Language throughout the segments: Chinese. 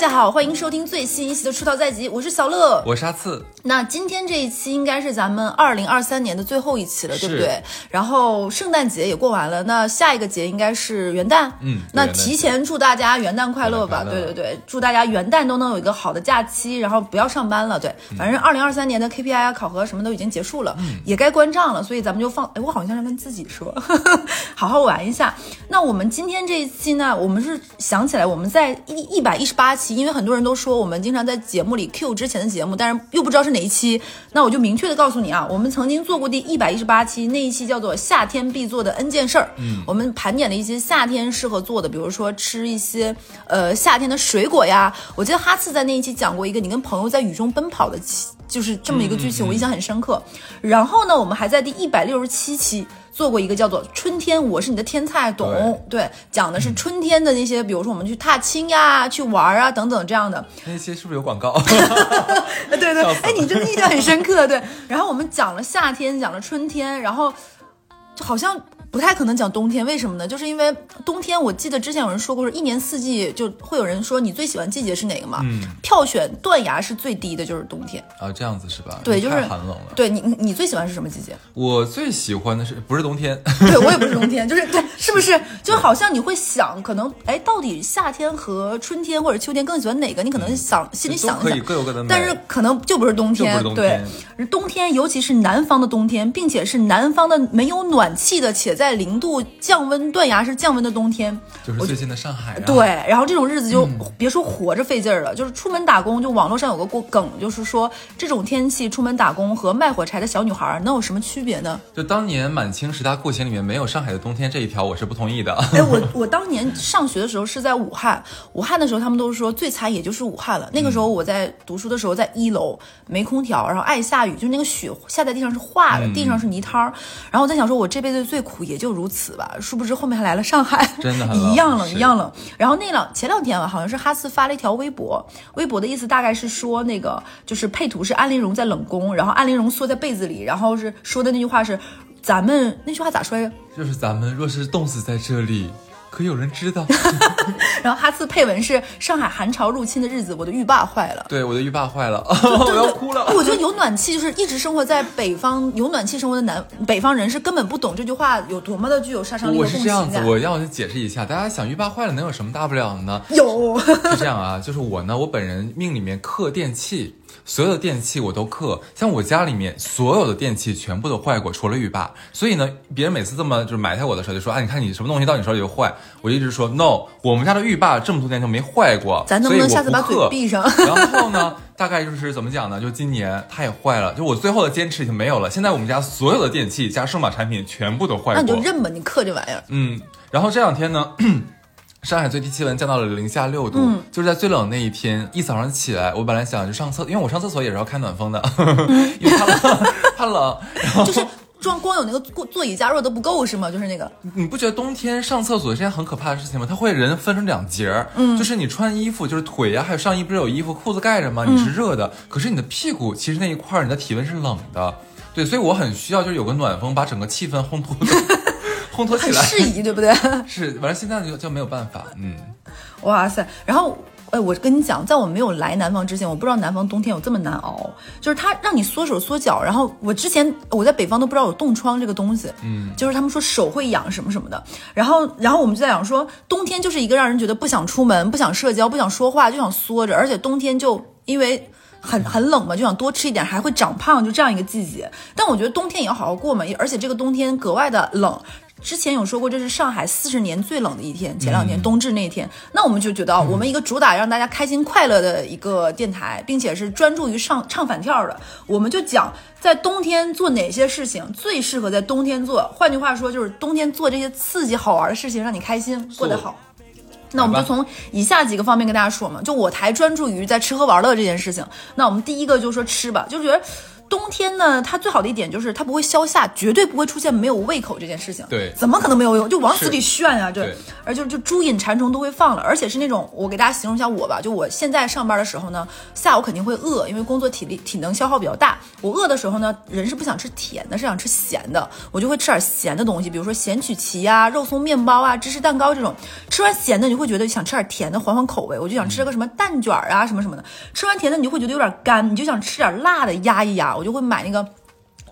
家好，欢迎收听最新一期的《出道在即》，我是小乐。我是阿次，那今天这一期应该是咱们二零二三年的最后一期了，对不对？然后圣诞节也过完了，那下一个节应该是元旦。嗯那提前祝大家元旦快乐吧！对对对，祝大家元旦都能有一个好的假期，然后不要上班了。对，嗯反正二零二三年的 KPI 啊、考核什么都已经结束了，也该关账了，所以咱们就放。哎，我好像是跟自己说，好好玩一下。那我们今天这一期呢，我们是想起来我们在一一百一十八期，因为很多人都说我们经常在节目里 Q 之前的节目，但是又不知道是哪一期，那我就明确的告诉你啊，我们曾经做过第一百一十八期，那一期叫做夏天必做的 N 件事儿。嗯，我们盘点了一些夏天适合做的，比如说吃一些呃夏天的水果呀。我记得哈次在那一期讲过一个你跟朋友在雨中奔跑的期，就是这么一个剧情，我印象很深刻。然后呢，我们还在第一百六十七期。做过一个叫做《春天我是你的天菜》，懂？对，讲的是春天的那些，比如说我们去踏青呀、去玩啊等等这样的。那些是不是有广告？对对哎，你真的印象很深刻，对。然后我们讲了夏天，讲了春天，然后就好像不太可能讲冬天，为什么呢？就是因为冬天，我记得之前有人说过，是一年四季就会有人说你最喜欢季节是哪个嘛？嗯，票选断崖是最低的，就是冬天。啊，这样子是吧？对，就是太寒冷了。对你，你你最喜欢是什么季节？我最喜欢的是不是冬天？对我也不是冬天，就是对，是不是？就好像你会想，可能哎，到底夏天和春天或者秋天更喜欢哪个？你可能想、心里想一想可以，各有各的美。但是可能就不是冬天，就不是冬天对，冬天尤其是南方的冬天，并且是南方的没有暖气的，且在零度降温断崖式降温的冬天，就是最近的上海、啊，对，然后这种日子就、嗯别说活着费劲儿了，就是出门打工，就网络上有个过梗，就是说这种天气出门打工和卖火柴的小女孩能有什么区别呢？就当年满清十大酷刑里面没有上海的冬天这一条，我是不同意的。哎，我我当年上学的时候是在武汉，武汉的时候他们都说最惨也就是武汉了。那个时候我在读书的时候在一楼，没空调，然后爱下雨，就是那个雪下在地上是化的，地上是泥滩儿。然后我在想说，我这辈子最苦也就如此吧。殊不知后面还来了上海，真的一样冷，一样冷。然后那两前两天吧，好像是哈斯发了一条微博，微博的意思大概是说那个就是配图是安陵容在冷宫，然后安陵容缩在被子里，然后是说的那句话是咱们那句话咋说来着？就是咱们若是冻死在这里，可有人知道？然后哈斯配文是上海寒潮入侵的日子，我的浴霸坏了。对，我的浴霸坏了，我要哭了。我觉得有暖气，就是一直生活在北方有暖气生活的南北方人是根本不懂这句话有多么的具有杀伤力我是这样子。我要解释一下，大家想浴霸坏了能有什么大不了的呢？有，是这样啊，就是我呢，我本人命里面克电器，所有的电器我都克。像我家里面所有的电器全部都坏过，除了浴霸。所以呢，别人每次这么就是埋汰我的时候，就说，啊，你看你什么东西到你手里就坏。我一直说 no，我们家的浴霸这么多年就没坏过，咱能不能下次把嘴闭上？然后呢，大概就是怎么讲呢？就今年它也坏了，就我最后的坚持已经没有了。现在我们家所有的电器加数码产品全部都坏过。那你就认吧，你克这玩意儿。嗯，然后这两天呢，上海最低气温降到了零下六度，嗯就是在最冷那一天，一早上起来，我本来想就上厕，因为我上厕所也是要开暖风的，因为怕冷，怕冷。然后就是装光有那个座座椅加热都不够是吗？就是那个，你不觉得冬天上厕所是件很可怕的事情吗？它会人分成两截儿，嗯，就是你穿衣服，就是腿呀、还有上衣不是有衣服，裤子盖着吗？你是热的，可是你的屁股其实那一块儿你的体温是冷的，对，所以我很需要就是有个暖风把整个气氛烘托的烘托起来。很适宜，对不对？是，完了现在就就没有办法，嗯。哇塞！然后，哎，我跟你讲，在我没有来南方之前，我不知道南方冬天有这么难熬，就是它让你缩手缩脚。然后我之前我在北方都不知道有冻疮这个东西，嗯，就是他们说手会痒什么什么的。然后，然后我们就在讲说，冬天就是一个让人觉得不想出门、不想社交、不想说话，就想缩着，而且冬天就因为。很很冷嘛，就想多吃一点，还会长胖，就这样一个季节。但我觉得冬天也要好好过嘛，而且这个冬天格外的冷。之前有说过，这是上海四十年最冷的一天，前两天、冬至那天，那我们就觉得啊，我们一个主打让大家开心快乐的一个电台，并且是专注于上唱反调的，我们就讲在冬天做哪些事情最适合在冬天做。换句话说，就是冬天做这些刺激好玩的事情，让你开心过得好。那我们就从以下几个方面跟大家说嘛，就我台专注于在吃喝玩乐这件事情。那我们第一个就说吃吧，就觉得冬天呢，它最好的一点就是它不会消夏，绝对不会出现没有胃口这件事情。对怎么可能没有胃口？就往死里炫啊！对对，而就就猪瘾馋虫都会放了，而且是那种我给大家形容一下我吧，就我现在上班的时候呢，下午肯定会饿，因为工作体力体能消耗比较大。我饿的时候呢，人是不想吃甜的，是想吃咸的，我就会吃点咸的东西，比如说咸曲奇啊、肉松面包啊、芝士蛋糕这种。吃完咸的，你就会觉得想吃点甜的，缓缓口味。我就想吃个什么蛋卷啊，什么什么的。吃完甜的，你就会觉得有点干，你就想吃点辣的压一压。我就会买那个。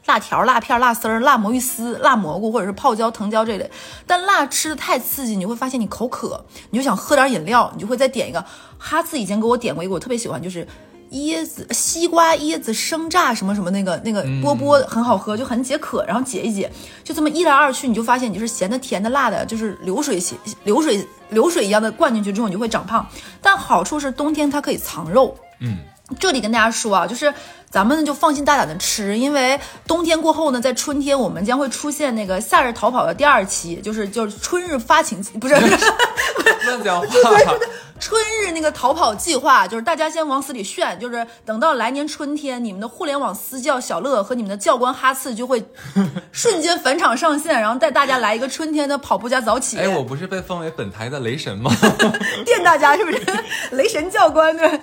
辣条、辣片、辣丝儿、辣魔芋丝、辣蘑菇，或者是泡椒、藤椒这类。但辣吃的太刺激，你会发现你口渴，你就想喝点饮料，你就会再点一个。哈次以前给我点过一个，我特别喜欢，就是椰子、西瓜、椰子生榨什么什么那个那个波波很好喝，就很解渴，然后解一解，就这么一来二去，你就发现你就是咸的、甜的、辣的，就是流水型流水流水一样的灌进去之后，你就会长胖。但好处是冬天它可以藏肉。嗯，这里跟大家说啊，就是咱们呢就放心大胆的吃，因为冬天过后呢，在春天我们将会出现那个夏日逃跑的第二期，就是就是春日发情期，不是乱讲话。春日那个逃跑计划，就是大家先往死里炫，就是等到来年春天，你们的互联网私教小乐和你们的教官哈次就会 瞬间返场上线，然后带大家来一个春天的跑步加早起，哎，我不是被封为本台的雷神吗？电大家是不是？雷神教官对。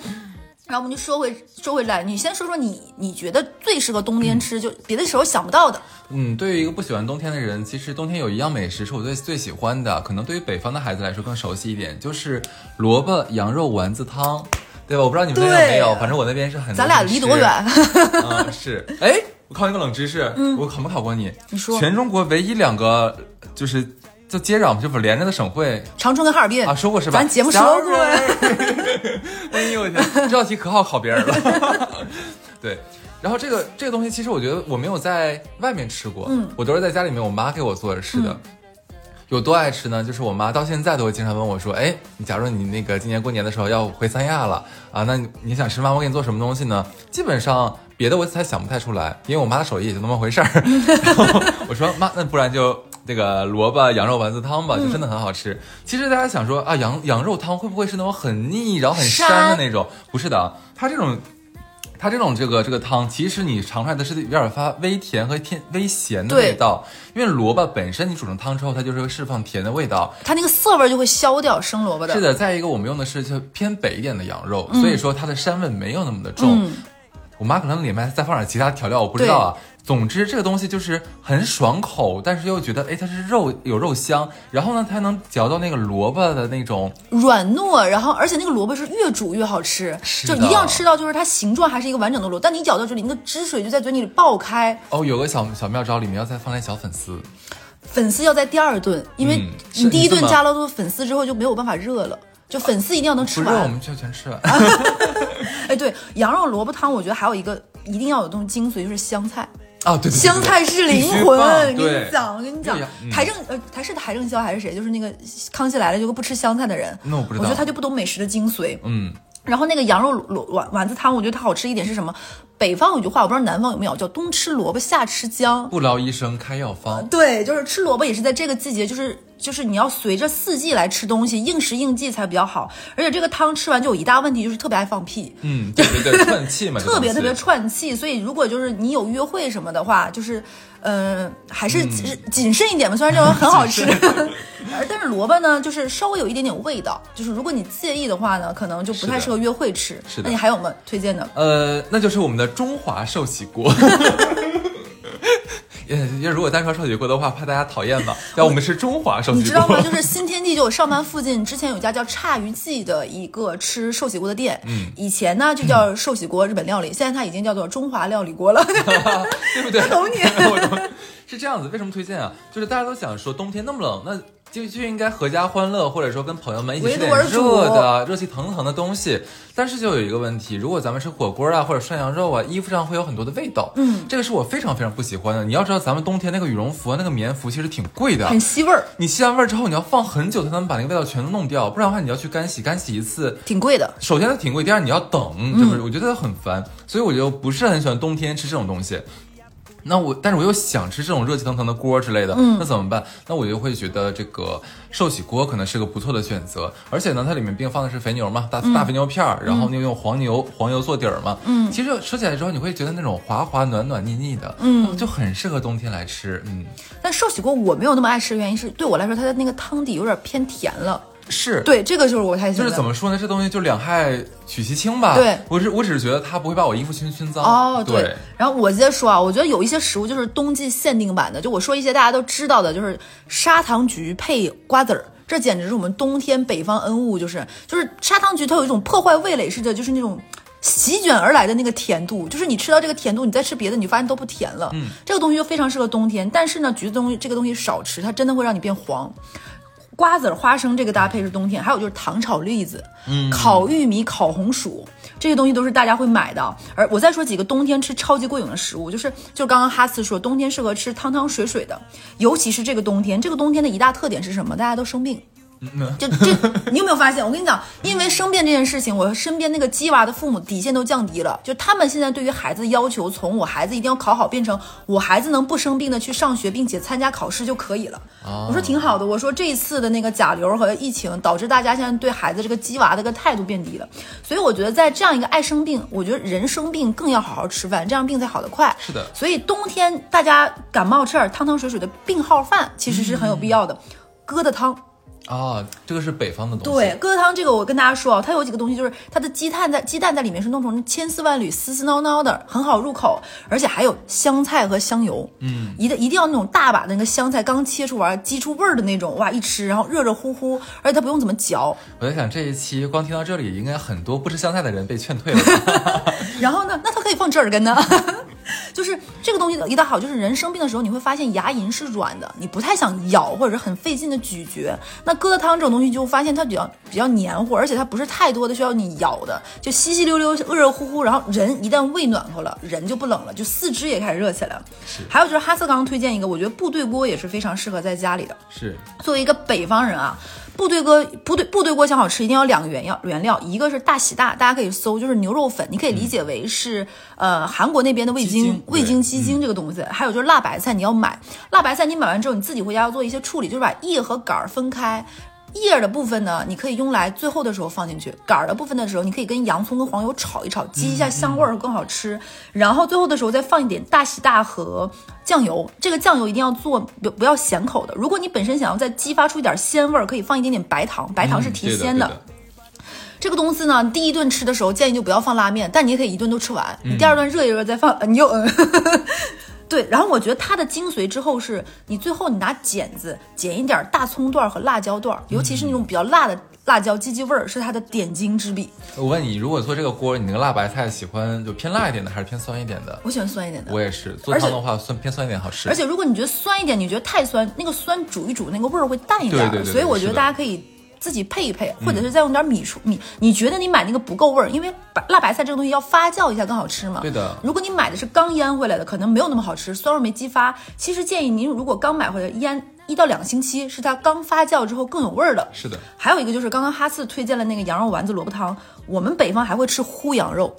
然后我们就说回说回来，你先说说你你觉得最适合冬天吃，就别的时候想不到的。嗯，对于一个不喜欢冬天的人，其实冬天有一样美食是我最最喜欢的，可能对于北方的孩子来说更熟悉一点，就是萝卜羊肉丸子汤，对吧？我不知道你们那边有没有，反正我那边是很。咱俩离多远？嗯，是。哎，我考你个冷知识，我考没考过你？嗯你说全中国唯一两个就是就接壤就不连着的省会长春跟哈尔滨啊，说过是吧？咱节目说过。哎呦 我天，这道题可好考别人了。对，然后这个这个东西，其实我觉得我没有在外面吃过，嗯，我都是在家里面我妈给我做着吃的。有多爱吃呢？就是我妈到现在都会经常问我说：“哎，你假如你那个今年过年的时候要回三亚了啊，那你你想吃吗？我给你做什么东西呢？”基本上别的我才想不太出来，因为我妈的手艺也就那么回事儿。然后我说妈，那不然就这个萝卜羊肉丸子汤吧，就真的很好吃。其实大家想说啊，羊羊肉汤会不会是那种很腻，然后很膻的那种？不是的，它这种。它这种这个这个汤，其实你尝出来的是有点发微甜和偏微咸的味道，因为萝卜本身你煮成汤之后，它就是会释放甜的味道。它那个涩味就会消掉，生萝卜的。是的，再一个我们用的是就偏北一点的羊肉，所以说它的膻味没有那么的重。嗯我妈可能里面再放点其他调料，我不知道啊。总之这个东西就是很爽口，但是又觉得哎它是肉有肉香，然后呢它能嚼到那个萝卜的那种软糯，然后而且那个萝卜是越煮越好吃，是就一定要吃到就是它形状还是一个完整的萝卜，但你咬到嘴里，那个汁水就在嘴里爆开。哦，有个小小妙招，里面要再放点小粉丝。粉丝要在第二顿，因为你第一顿加了多粉丝之后就没有办法热了，就粉丝一定要能吃不热，我完。们就全吃完。哎，对，羊肉萝卜汤，我觉得还有一个一定要有东西精髓，就是香菜。啊，对对对对香菜是灵魂，放跟你讲，我跟你讲，嗯台正呃台是台正宵还是谁？就是那个康熙来了，就个不吃香菜的人。那我不知道我觉得他就不懂美食的精髓。嗯，然后那个羊肉萝丸丸子汤，我觉得它好吃一点是什么？北方有句话，我不知道南方有没有，叫冬吃萝卜夏吃姜。不劳医生开药方。对，就是吃萝卜也是在这个季节，就是就是你要随着四季来吃东西，应时应季才比较好。而且这个汤吃完就有一大问题，就是特别爱放屁。嗯，对对对，串气嘛，特别特别串气，所以如果就是你有约会什么的话，就是，嗯、还是谨谨慎一点吧。虽然这种很好吃，而但是萝卜呢，就是稍微有一点点味道，就是如果你介意的话呢，可能就不太适合约会吃。是的那你还有吗？推荐的？呃，那就是我们的中华寿喜锅。也也如果单说寿喜锅的话，怕大家讨厌吧。但我们是中华寿喜锅你知道吗？，就是新天地，就我上班附近，之前有家叫差鱼记的一个吃寿喜锅的店。嗯以前呢就叫寿喜锅日本料理，现在它已经叫做中华料理锅了。对不对？我懂你。是这样子，为什么推荐啊？就是大家都想说冬天那么冷，那就就应该合家欢乐，或者说跟朋友们一起吃点热的、热气腾腾的东西。但是就有一个问题，如果咱们吃火锅啊或者涮羊肉啊，衣服上会有很多的味道。嗯，这个是我非常非常不喜欢的。你要知道，咱们冬天那个羽绒服啊、那个棉服其实挺贵的，很吸味儿，你吸完味儿之后，你要放很久才能把那个味道全都弄掉，不然的话你要去干洗，干洗一次，挺贵的。首先它挺贵，第二你要等，就是我觉得很烦，所以我就不是很喜欢冬天吃这种东西。那我，但是我又想吃这种热气腾腾的锅之类的，嗯，那怎么办？那我就会觉得这个寿喜锅可能是个不错的选择，而且呢，它里面毕竟放的是肥牛嘛，大大肥牛片儿，然后你又用黄牛黄油做底儿嘛，嗯，其实吃起来之后你会觉得那种滑滑暖暖腻腻的，嗯，就很适合冬天来吃，嗯。但寿喜锅我没有那么爱吃的原因是，对我来说它的那个汤底有点偏甜了。是对，这个就是我太就是怎么说呢？这东西就两害取其轻吧。对，我是我只是觉得它不会把我衣服熏熏脏。哦，对。然后我接着说啊，我觉得有一些食物就是冬季限定版的。就我说一些大家都知道的，就是砂糖橘配瓜子儿，这简直是我们冬天北方恩物。就是就是砂糖橘，它有一种破坏味蕾似的，就是那种席卷而来的那个甜度。就是你吃到这个甜度，你再吃别的，你发现都不甜了。嗯，这个东西就非常适合冬天。但是呢，橘子东西这个东西少吃，它真的会让你变黄。瓜子、花生这个搭配是冬天，还有就是糖炒栗子、嗯烤玉米、烤红薯这些东西都是大家会买的。而我再说几个冬天吃超级过瘾的食物，就是就刚刚哈斯说，冬天适合吃汤汤水水的，尤其是这个冬天，这个冬天的一大特点是什么？大家都生病。就这，你有没有发现？我跟你讲，因为生病这件事情，我身边那个鸡娃的父母底线都降低了。就他们现在对于孩子的要求，从我孩子一定要考好，变成我孩子能不生病的去上学，并且参加考试就可以了。我说挺好的。我说这一次的那个甲流和疫情，导致大家现在对孩子这个鸡娃的个态度变低了。所以我觉得在这样一个爱生病，我觉得人生病更要好好吃饭，这样病才好得快。是的。所以冬天大家感冒吃点汤汤水水的病号饭，其实是很有必要的。疙瘩汤。啊，这个是北方的东西。对，疙瘩汤这个我跟大家说啊，它有几个东西，就是它的鸡蛋在鸡蛋在里面是弄成千丝万缕、丝丝挠挠的，很好入口，而且还有香菜和香油。嗯，一定一定要那种大把的那个香菜刚切出完激出味儿的那种，哇，一吃然后热热乎乎，而且它不用怎么嚼。我在想这一期光听到这里，应该很多不吃香菜的人被劝退了。然后呢，那它可以放折耳根呢。就是这个东西一道好，就是人生病的时候，你会发现牙龈是软的，你不太想咬或者是很费劲的咀嚼。那疙瘩汤这种东西，就发现它比较比较黏糊，而且它不是太多的需要你咬的，就稀稀溜溜、热热乎乎。然后人一旦胃暖和了，人就不冷了，就四肢也开始热起来了。是。还有就是哈斯刚刚推荐一个，我觉得部队锅也是非常适合在家里的。是。作为一个北方人啊。部队锅，部队部队锅想好吃，一定要两个原料原料，一个是大喜大，大家可以搜，就是牛肉粉，你可以理解为是呃韩国那边的味精，味精鸡精这个东西。还有就是辣白菜，你要买辣白菜，你买完之后你自己回家要做一些处理，就是把叶和杆儿分开。叶的部分呢，你可以用来最后的时候放进去；杆儿的部分的时候，你可以跟洋葱跟黄油炒一炒，激一下香味儿更好吃。然后最后的时候再放一点大喜大和酱油，这个酱油一定要做不不要咸口的。如果你本身想要再激发出一点鲜味儿，可以放一点点白糖，白糖是提鲜的。这个东西呢，第一顿吃的时候建议就不要放拉面，但你也可以一顿都吃完。你第二顿热一热再放，你又嗯。对，然后我觉得它的精髓之后是你最后你拿剪子剪一点大葱段和辣椒段，尤其是那种比较辣的辣椒，鸡鸡味儿是它的点睛之笔。我问你，如果做这个锅，你那个辣白菜喜欢就偏辣一点的，还是偏酸一点的？我喜欢酸一点的。我也是，做汤的话酸偏酸一点好吃。而且如果你觉得酸一点，你觉得太酸，那个酸煮一煮那个味儿会淡一点。对对对。所以我觉得大家可以。自己配一配，或者是再用点米出米。你觉得你买那个不够味儿，因为白辣白菜这个东西要发酵一下更好吃嘛。对的。如果你买的是刚腌回来的，可能没有那么好吃，酸味没激发。其实建议您如果刚买回来腌一到两个星期，是它刚发酵之后更有味儿的。是的。还有一个就是刚刚哈次推荐了那个羊肉丸子萝卜汤，我们北方还会吃烀羊肉。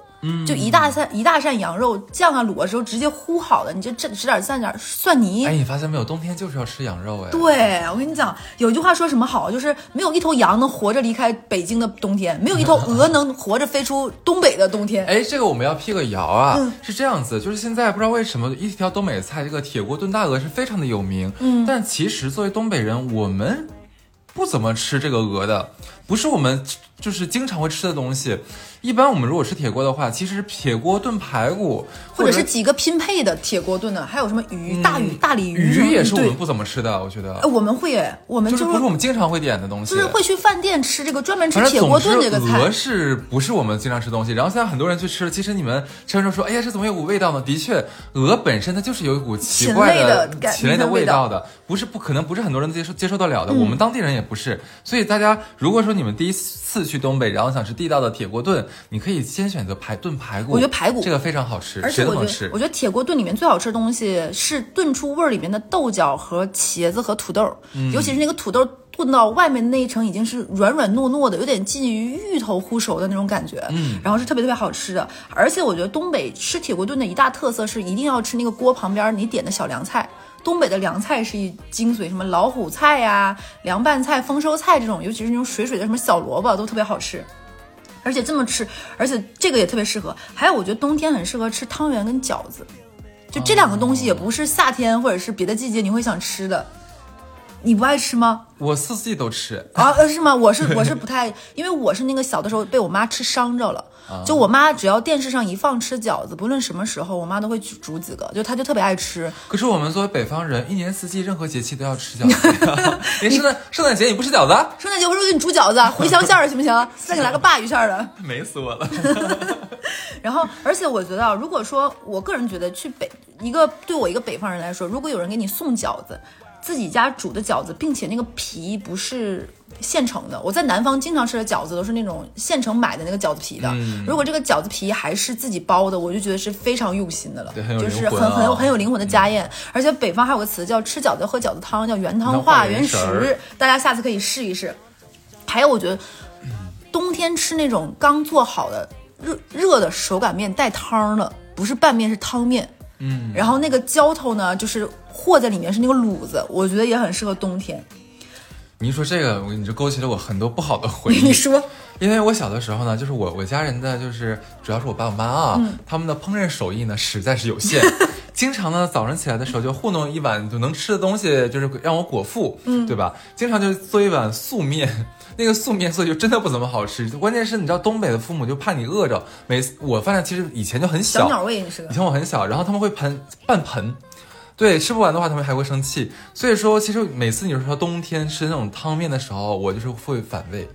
就一大扇一大扇羊肉酱啊卤的时候直接烀好的，你就蘸使点蘸点蒜泥。哎，你发现没有，冬天就是要吃羊肉哎。对，我跟你讲，有句话说什么好，就是没有一头羊能活着离开北京的冬天，没有一头鹅能活着飞出东北的冬天。哎，这个我们要辟个谣啊，是这样子，就是现在不知道为什么一条东北菜，这个铁锅炖大鹅是非常的有名。嗯，但其实作为东北人，我们不怎么吃这个鹅的，不是我们就是经常会吃的东西。一般我们如果吃铁锅的话，其实铁锅炖排骨，或者是几个拼配的铁锅炖的，还有什么鱼、大鱼、大鲤鱼，鱼也是我们不怎么吃的，我觉得。我们会，我们就是不是我们经常会点的东西，就是会去饭店吃这个专门吃铁锅炖这个菜。鹅是不是我们经常吃东西？然后现在很多人去吃了，其实你们吃完之后说，哎呀，这怎么有股味道呢？的确，鹅本身它就是有一股奇怪的禽类的味道的，不是不可能不是很多人接受接受得了的。我们当地人也不是，所以大家如果说你们第一次去东北，然后想吃地道的铁锅炖，你可以先。选择排炖排骨，我觉得排骨这个非常好吃，而且我觉得我觉得铁锅炖里面最好吃的东西是炖出味儿里面的豆角和茄子和土豆，尤其是那个土豆炖到外面那一层已经是软软糯糯的，有点近于芋头烀熟的那种感觉，嗯，然后是特别特别好吃的。而且我觉得东北吃铁锅炖的一大特色是一定要吃那个锅旁边你点的小凉菜。东北的凉菜是一精髓，什么老虎菜呀、凉拌菜、丰收菜这种，尤其是那种水水的什么小萝卜都特别好吃。而且这么吃，而且这个也特别适合。还有，我觉得冬天很适合吃汤圆跟饺子，就这两个东西也不是夏天或者是别的季节你会想吃的。你不爱吃吗？我四季都吃啊？呃，是吗？我是 我是不太，因为我是那个小的时候被我妈吃伤着了。就我妈只要电视上一放吃饺子，不论什么时候，我妈都会煮几个，就她就特别爱吃。可是我们作为北方人，一年四季任何节气都要吃饺子。连圣诞圣诞节你不吃饺子？圣诞节我说给你煮饺子，茴香馅儿行不行？再给来个鲅鱼馅儿的。美死我了。然后，而且我觉得，如果说我个人觉得去北一个对我一个北方人来说，如果有人给你送饺子。自己家煮的饺子，并且那个皮不是现成的。我在南方经常吃的饺子都是那种现成买的那个饺子皮的。如果这个饺子皮还是自己包的，我就觉得是非常用心的了，就是很很有很有灵魂的家宴。而且北方还有个词叫吃饺子喝饺子汤，叫原汤化原食。大家下次可以试一试。还有，我觉得冬天吃那种刚做好的热热的手擀面带汤的，不是拌面是汤面。嗯，然后那个浇头呢，就是和在里面是那个卤子，我觉得也很适合冬天。你一说这个，我你就勾起了我很多不好的回忆。你说，因为我小的时候呢，就是我我家人的就是主要是我爸我妈啊，他们的烹饪手艺呢实在是有限，经常呢早上起来的时候就糊弄一碗就能吃的东西，就是让我果腹，嗯，对吧？经常就做一碗素面。那个素面色就真的不怎么好吃，关键是你知道东北的父母就怕你饿着，每次我发现其实以前就很小，小鸟胃你是，以前我很小，然后他们会盆半盆，对，吃不完的话他们还会生气，所以说其实每次你说冬天吃那种汤面的时候，我就是会反胃。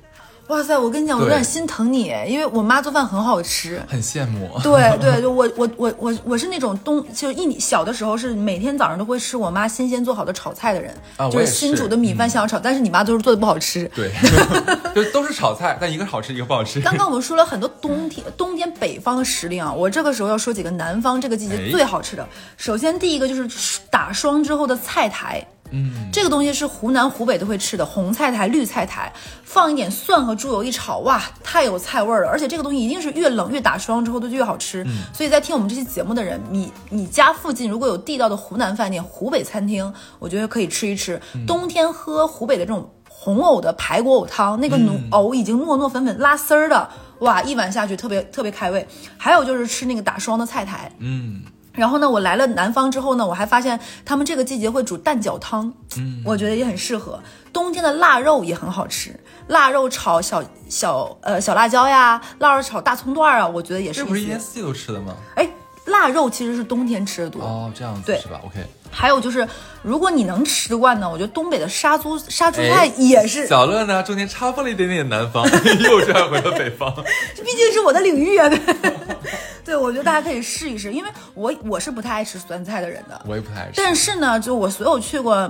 哇塞，我跟你讲，我有点心疼你，因为我妈做饭很好吃，很羡慕。对对，就我我我我我是那种冬就一小的时候是每天早上都会吃我妈新鲜做好的炒菜的人，就是新煮的米饭香炒。但是你妈都是做的不好吃，对，就都是炒菜，但一个好吃一个不好吃。刚刚我们说了很多冬天冬天北方的时令啊，我这个时候要说几个南方这个季节最好吃的。首先第一个就是打霜之后的菜苔。嗯，这个东西是湖南、湖北都会吃的红菜苔、绿菜苔，放一点蒜和猪油一炒，哇，太有菜味儿了！而且这个东西一定是越冷越打霜之后就越好吃。所以在听我们这期节目的人，你你家附近如果有地道的湖南饭店、湖北餐厅，我觉得可以吃一吃。冬天喝湖北的这种红藕的排骨藕汤，那个藕已经糯糯粉粉拉丝儿的，哇，一碗下去特别特别开胃。还有就是吃那个打霜的菜苔，嗯。然后呢，我来了南方之后呢，我还发现他们这个季节会煮蛋饺汤，嗯，我觉得也很适合。冬天的腊肉也很好吃，腊肉炒小小呃小辣椒呀，腊肉炒大葱段啊，我觉得也是。这不是一年四季都吃的吗？哎，腊肉其实是冬天吃的多哦，这样子对是吧？OK。还有就是，如果你能吃得惯呢，我觉得东北的杀猪杀猪菜也是。小乐呢，中间插播了一点点南方，又转回了北方。这 毕竟是我的领域啊，对。对，我觉得大家可以试一试，因为我我是不太爱吃酸菜的人的，我也不太爱吃。但是呢，就我所有去过，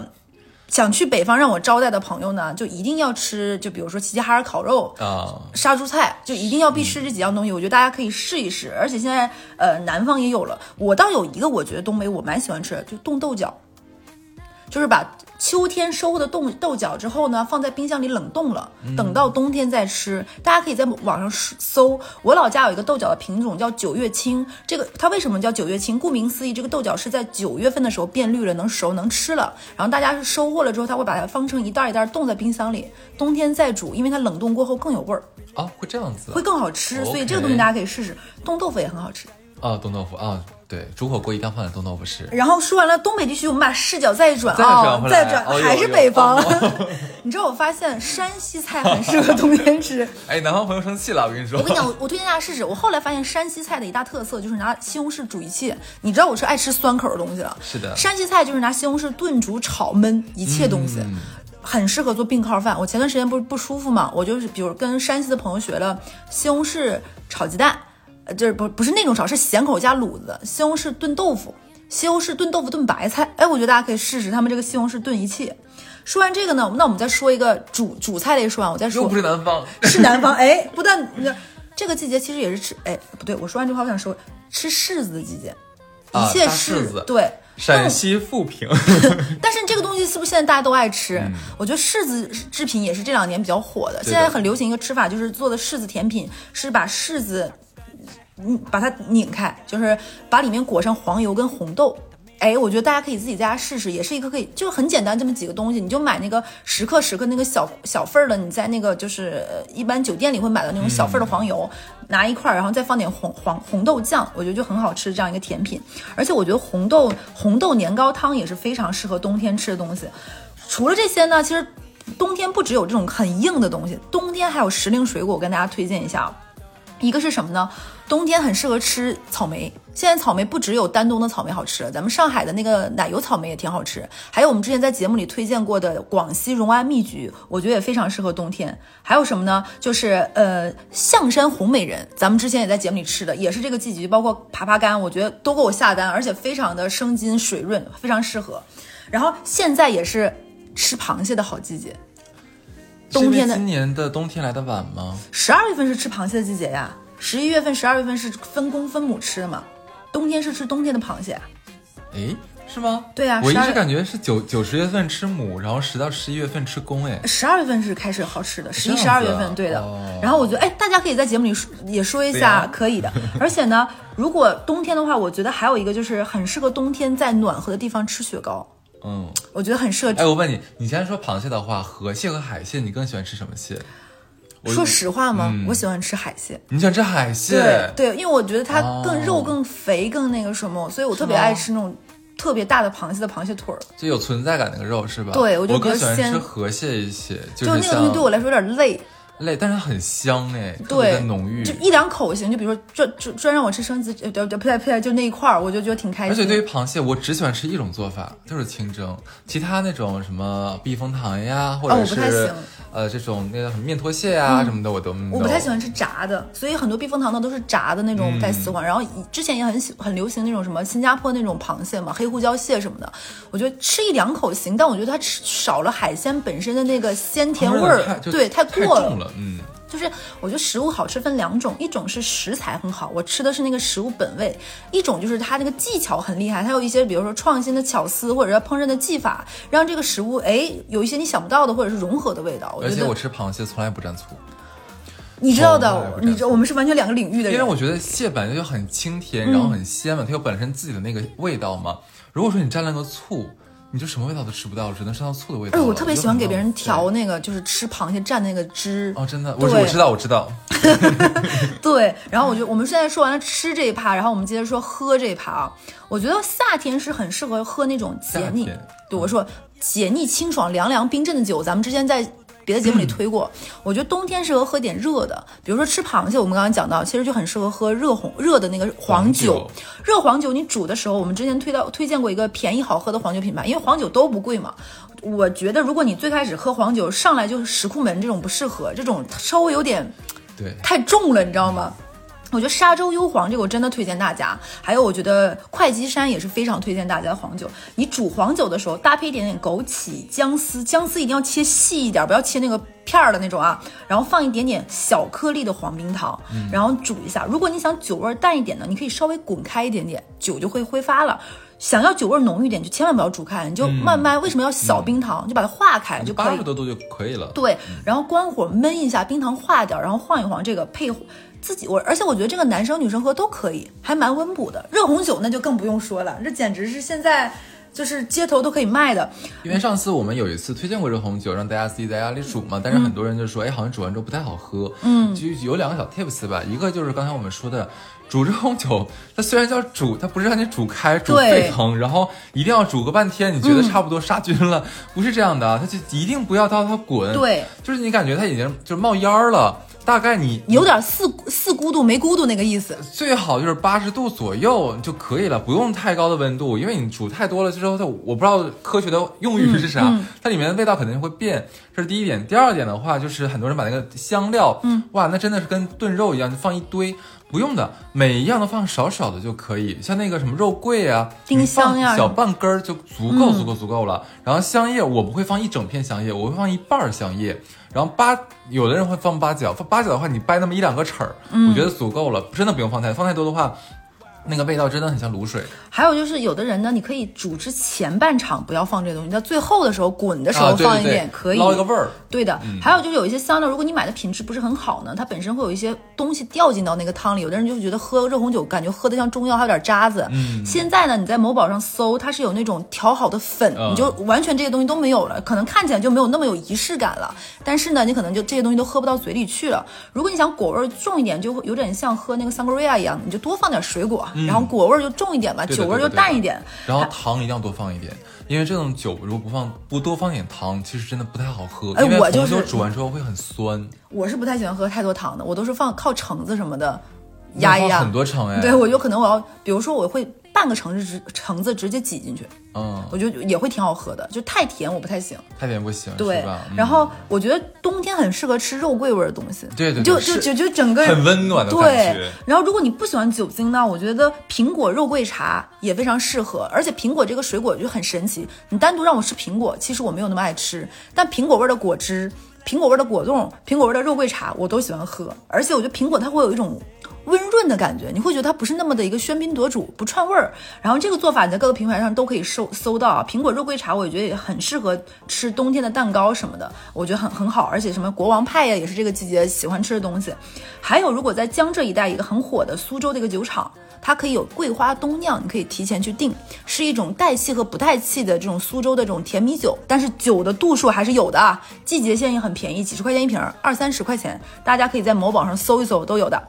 想去北方让我招待的朋友呢，就一定要吃，就比如说齐齐哈尔烤肉啊，杀猪菜，就一定要必吃这几样东西。我觉得大家可以试一试，而且现在呃南方也有了。我倒有一个，我觉得东北我蛮喜欢吃的，就冻豆角，就是把。秋天收获的冻豆角之后呢，放在冰箱里冷冻了，等到冬天再吃。大家可以在网上搜，我老家有一个豆角的品种叫九月青。这个它为什么叫九月青？顾名思义，这个豆角是在九月份的时候变绿了，能熟能吃了。然后大家是收获了之后，他会把它放成一袋一袋冻在冰箱里，冬天再煮，因为它冷冻过后更有味儿啊，会这样子，会更好吃。所以这个东西大家可以试试，冻豆腐也很好吃啊，冻豆腐啊。对，煮火锅一定要放点冻豆腐吃。然后说完了东北地区，我们把视角再转啊，再转还是北方。你知道我发现山西菜很适合冬天吃。哎，南方朋友生气了，我跟你说。我跟你讲，我推荐大家试试。我后来发现山西菜的一大特色就是拿西红柿煮一切。你知道我是爱吃酸口的东西了。是的。山西菜就是拿西红柿炖、煮、炒、焖一切东西，很适合做病号饭。我前段时间不是不舒服嘛，我就是比如跟山西的朋友学了西红柿炒鸡蛋。呃，就是不不是那种炒，是咸口加卤子，西红柿炖豆腐，西红柿炖豆腐炖白菜，哎，我觉得大家可以试试他们这个西红柿炖一切。说完这个呢，那我们再说一个主主菜类，说完我再说。又不是南方，是南方，哎，不但这个季节其实也是吃，哎，不对，我说完这话我想说吃柿子的季节，一切柿子，对。陕西富平，但是这个东西是不是现在大家都爱吃？嗯我觉得柿子制品也是这两年比较火的。现在很流行一个吃法，就是做的柿子甜品，是把柿子，嗯，把它拧开，就是把里面裹上黄油跟红豆。哎，我觉得大家可以自己在家试试，也是一个可以，就很简单这么几个东西，你就买那个十克十克那个小小份儿的，你在那个就是一般酒店里会买到那种小份的黄油，拿一块儿，然后再放点红黄红豆酱，我觉得就很好吃这样一个甜品。而且我觉得红豆红豆年糕汤也是非常适合冬天吃的东西。除了这些呢，其实冬天不只有这种很硬的东西，冬天还有时令水果，我跟大家推荐一下啊。一个是什么呢？冬天很适合吃草莓。现在草莓不只有丹东的草莓好吃，咱们上海的那个奶油草莓也挺好吃。还有我们之前在节目里推荐过的广西绒安蜜橘，我觉得也非常适合冬天。还有什么呢？就是呃象山红美人，咱们之前也在节目里吃的，也是这个季节，包括爬爬柑，我觉得都给我下单，而且非常的生津水润，非常适合。然后现在也是吃螃蟹的好季节。冬天的今年的冬天来的晚吗？十二月份是吃螃蟹的季节呀，十一月份、十二月份是分公分母吃的嘛，冬天是吃冬天的螃蟹。诶，是吗？对啊我一直感觉是九九十月份吃母，然后十到十一月份吃公，哎，十二月份是开始好吃的，十一、十二月份对的。哦然后我觉得，哎，大家可以在节目里说也说一下，可以的。而且呢，如果冬天的话，我觉得还有一个就是很适合冬天在暖和的地方吃雪糕，嗯，我觉得很适合。哎，我问你，你先说螃蟹的话，河蟹和海蟹，你更喜欢吃什么蟹？说实话吗，嗯我喜欢吃海蟹。你喜欢吃海蟹？对对，因为我觉得它更哦肉、更肥、更那个什么，所以我特别爱吃那种特别大的螃蟹的螃蟹腿儿。就有存在感那个肉是吧？对我就比较我更喜欢吃河蟹一些，就就那个东西对我来说有点累，累，但是它很香哎，特别浓郁就。一两口型。就比如说专专专让我吃生子，呃，对对，呸呸，就那一块儿，我就觉得挺开心。而且对于螃蟹，我只喜欢吃一种做法，就是清蒸。其他那种什么避风塘呀，或哦者是、我不太行呃这种那个什么面拖蟹呀、什么的，我都我不太喜欢吃炸的，所以很多避风塘的都是炸的那种，我不太喜欢。然后之前也很喜很流行那种什么新加坡那种螃蟹嘛，黑胡椒蟹什么的，我觉得吃一两口行，但我觉得它吃少了海鲜本身的那个鲜甜味儿对，太太过了，嗯。就是我觉得食物好吃分两种，一种是食材很好，我吃的是那个食物本味；一种就是它那个技巧很厉害，它有一些比如说创新的巧思或者是烹饪的技法，让这个食物哎有一些你想不到的或者是融合的味道。而且我吃螃蟹从来不蘸醋，你知道的你知道我们是完全两个领域的人。因为我觉得蟹本来就很清甜，嗯然后很鲜嘛，它有本身自己的那个味道嘛。如果说你蘸了个醋，你就什么味道都吃不到，只能吃到醋的味道哎。我特别喜欢给别人调那个，就是吃螃蟹蘸那个汁。哦，真的，我对我知道，我知道。对，然后我就我们现在说完了吃这一趴，然后我们接着说喝这一趴啊。我觉得夏天是很适合喝那种解腻，对我说解腻、清爽、凉凉、冰镇的酒，咱们之前在。别的节目里推过，我觉得冬天适合喝点热的，比如说吃螃蟹，我们刚刚讲到，其实就很适合喝热红热的那个黄酒。热黄酒你煮的时候，我们之前推到推荐过一个便宜好喝的黄酒品牌，因为黄酒都不贵嘛。我觉得如果你最开始喝黄酒，上来就是石库门这种不适合，这种稍微有点对，太重了，你知道吗？我觉得沙洲幽黄这个我真的推荐大家，还有我觉得会稽山也是非常推荐大家的黄酒。你煮黄酒的时候搭配一点点枸杞、姜丝，姜丝一定要切细一点，不要切那个片儿的那种啊。然后放一点点小颗粒的黄冰糖，然后煮一下。如果你想酒味儿淡一点呢，你可以稍微滚开一点点，酒就会挥发了。想要酒味儿浓郁点，就千万不要煮开，你就慢慢。为什么要小冰糖？就把它化开就可以八十。多度就可以了。对，然后关火焖一下，冰糖化掉，然后晃一晃，这个配自己我，而且我觉得这个男生女生喝都可以，还蛮温补的。热红酒那就更不用说了，这简直是现在就是街头都可以卖的。因为上次我们有一次推荐过热红酒，让大家自己在家里煮嘛，但是很多人就说，哎，好像煮完之后不太好喝。嗯，就有两个小 tips 吧，一个就是刚才我们说的。煮热红酒，它虽然叫煮，它不是让你煮开、煮沸腾，然后一定要煮个半天，你觉得差不多杀菌了，不是这样的啊，它就一定不要到它滚。对，就是你感觉它已经就是冒烟儿了，大概你有点四四咕嘟没咕嘟那个意思。最好就是八十度左右就可以了，不用太高的温度，因为你煮太多了之后，它我不知道科学的用语是啥，它里面的味道肯定会变，这是第一点。第二点的话，就是很多人把那个香料，嗯，哇，那真的是跟炖肉一样，就放一堆。不用的，每一样都放少少的就可以，像那个什么肉桂啊、丁香呀小半根儿就足够，足够，足够了。然后香叶我不会放一整片香叶，我会放一半儿香叶。然后八，有的人会放八角，放八角的话，你掰那么一两个齿儿，我觉得足够了，真的不用放太，放太多的话。那个味道真的很像卤水。还有就是有的人呢，你可以煮之前半场不要放这些东西，到最后的时候滚的时候放一对对点可以。捞一个味儿。对的，还有就是有一些香料，如果你买的品质不是很好呢，它本身会有一些东西掉进到那个汤里。有的人就觉得喝热红酒感觉喝的像中药，还有点渣子。嗯，现在呢，你在某宝上搜，它是有那种调好的粉，嗯你就完全这些东西都没有了，可能看起来就没有那么有仪式感了。但是呢，你可能就这些东西都喝不到嘴里去了。如果你想果味重一点，就会有点像喝那个 sangria 一样，你就多放点水果，然后果味儿就重一点吧，酒味儿就淡一点。然后糖一定要多放一点，因为这种酒如果不放不多放点糖，其实真的不太好喝。哎我就是煮完之后会很酸，我是不太喜欢喝太多糖的，我都是放靠橙子什么的压一压。很多橙哎。对，我有可能我要，比如说我会半个橙子直橙子直接挤进去，嗯，我觉得也会挺好喝的。就太甜我不太行。太甜不行，对？，嗯然后我觉得冬天很适合吃肉桂味儿的东西。对对对就就就就整个很温暖的感对觉。，然后如果你不喜欢酒精呢，我觉得苹果肉桂茶也非常适合。而且苹果这个水果就很神奇，你单独让我吃苹果，其实我没有那么爱吃，但苹果味的果汁、苹果味的果冻、苹果味的肉桂茶，我都喜欢喝。而且我觉得苹果它会有一种。温润的感觉，你会觉得它不是那么的一个喧宾夺主，不串味儿。然后这个做法你在各个平台上都可以搜搜到啊。苹果肉桂茶，我觉得也很适合吃冬天的蛋糕什么的，我觉得很很好。而且什么国王派呀，也是这个季节喜欢吃的东西。还有，如果在江浙一带一个很火的苏州的一个酒厂，它可以有桂花冬酿，你可以提前去订，是一种带气和不带气的这种苏州的这种甜米酒，但是酒的度数还是有的啊。季节性也很便宜，几十块钱一瓶，二三十块钱，大家可以在某宝上搜一搜，都有的。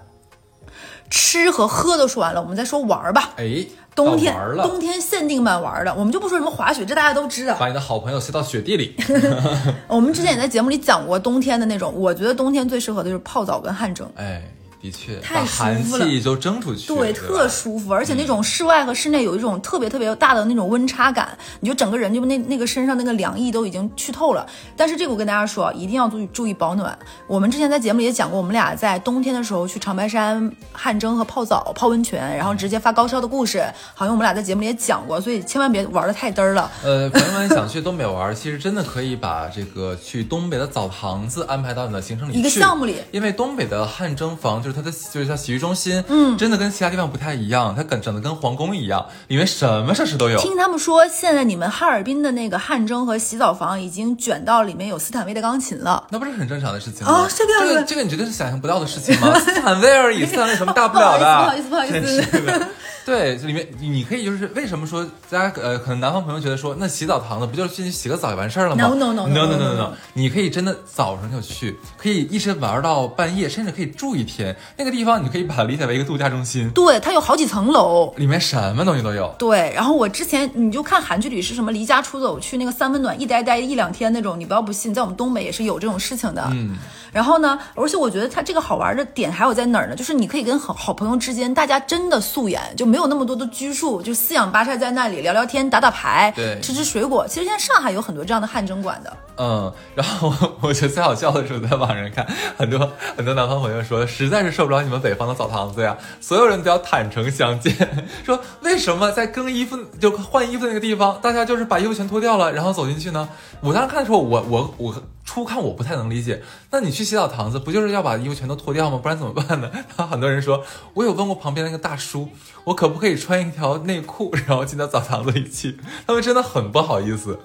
吃和喝都说完了，我们再说玩儿吧。哎，冬天到玩了，冬天限定版玩儿的，我们就不说什么滑雪，这大家都知道。把你的好朋友塞到雪地里。我们之前也在节目里讲过冬天的那种，我觉得冬天最适合的就是泡澡跟汗蒸。哎，的确，太舒把寒服了气就蒸出去，对，吧特舒服，而且那种室外和室内有一种特别特别大的那种温差感，你就整个人就那那个身上那个凉意都已经去透了。但是这个我跟大家说，一定要注意注意保暖。我们之前在节目里也讲过，我们俩在冬天的时候去长白山汗蒸和泡澡、泡温泉，然后直接发高烧的故事，好像我们俩在节目里也讲过，所以千万别玩的太嘚儿了。呃，朋友们想去东北玩，其实真的可以把这个去东北的澡堂子安排到你的行程里去一个项目里因为东北的汗蒸房就是它的就是像洗浴中心，嗯，真的跟其他地方不太一样，它跟整的跟皇宫一样，里面什么设施都有。听他们说，现在你们哈尔滨的那个汗蒸和洗澡房已经卷到里面有斯坦威的钢琴了。那不是很正常的事情吗？啊这个这个这个你觉得是想象不到的事情吗？斯坦威而已，斯坦威有什么大不了的？不好意思不好意思不好意思真是的。对，这里面你你可以就是为什么说大家呃可能南方朋友觉得说那洗澡堂子不就是进去洗个澡就完事儿了吗 No, no, no, no, no no, no no, no no，你可以真的早上就去，可以一直玩到半夜，甚至可以住一天。那个地方你可以把它理解为一个度假中心，对，它有好几层楼。里面什么东西都有。对，然后我之前你就看韩剧里是什么离家出走去那个三温暖一待待一两天那种，你不要不信，在我们东北也是有这种事情的。嗯，然后呢，而且我觉得它这个好玩的点还有在哪儿呢？就是你可以跟好好朋友之间，大家真的素颜，就没有那么多的拘束，就四仰八叉在那里聊聊天、打打牌，对吃吃水果。其实现在上海有很多这样的汗蒸馆的。嗯，然后我 我觉得最好笑的是，我在网上看很多很多南方朋友说，实在是受不了你们北方的澡堂子呀，所有人都要坦诚相见，说为什么在更衣服就换衣服的那个地方，大家就是把衣服全脱掉了，然后走进去呢？我当时看的时候，我我我初看我不太能理解，那你去洗澡堂子不就是要把衣服全都脱掉吗？不然怎么办呢？然后很多人说，我有问过旁边那个大叔，我可不可以穿一条内裤，然后进到澡堂子里去？他们真的很不好意思。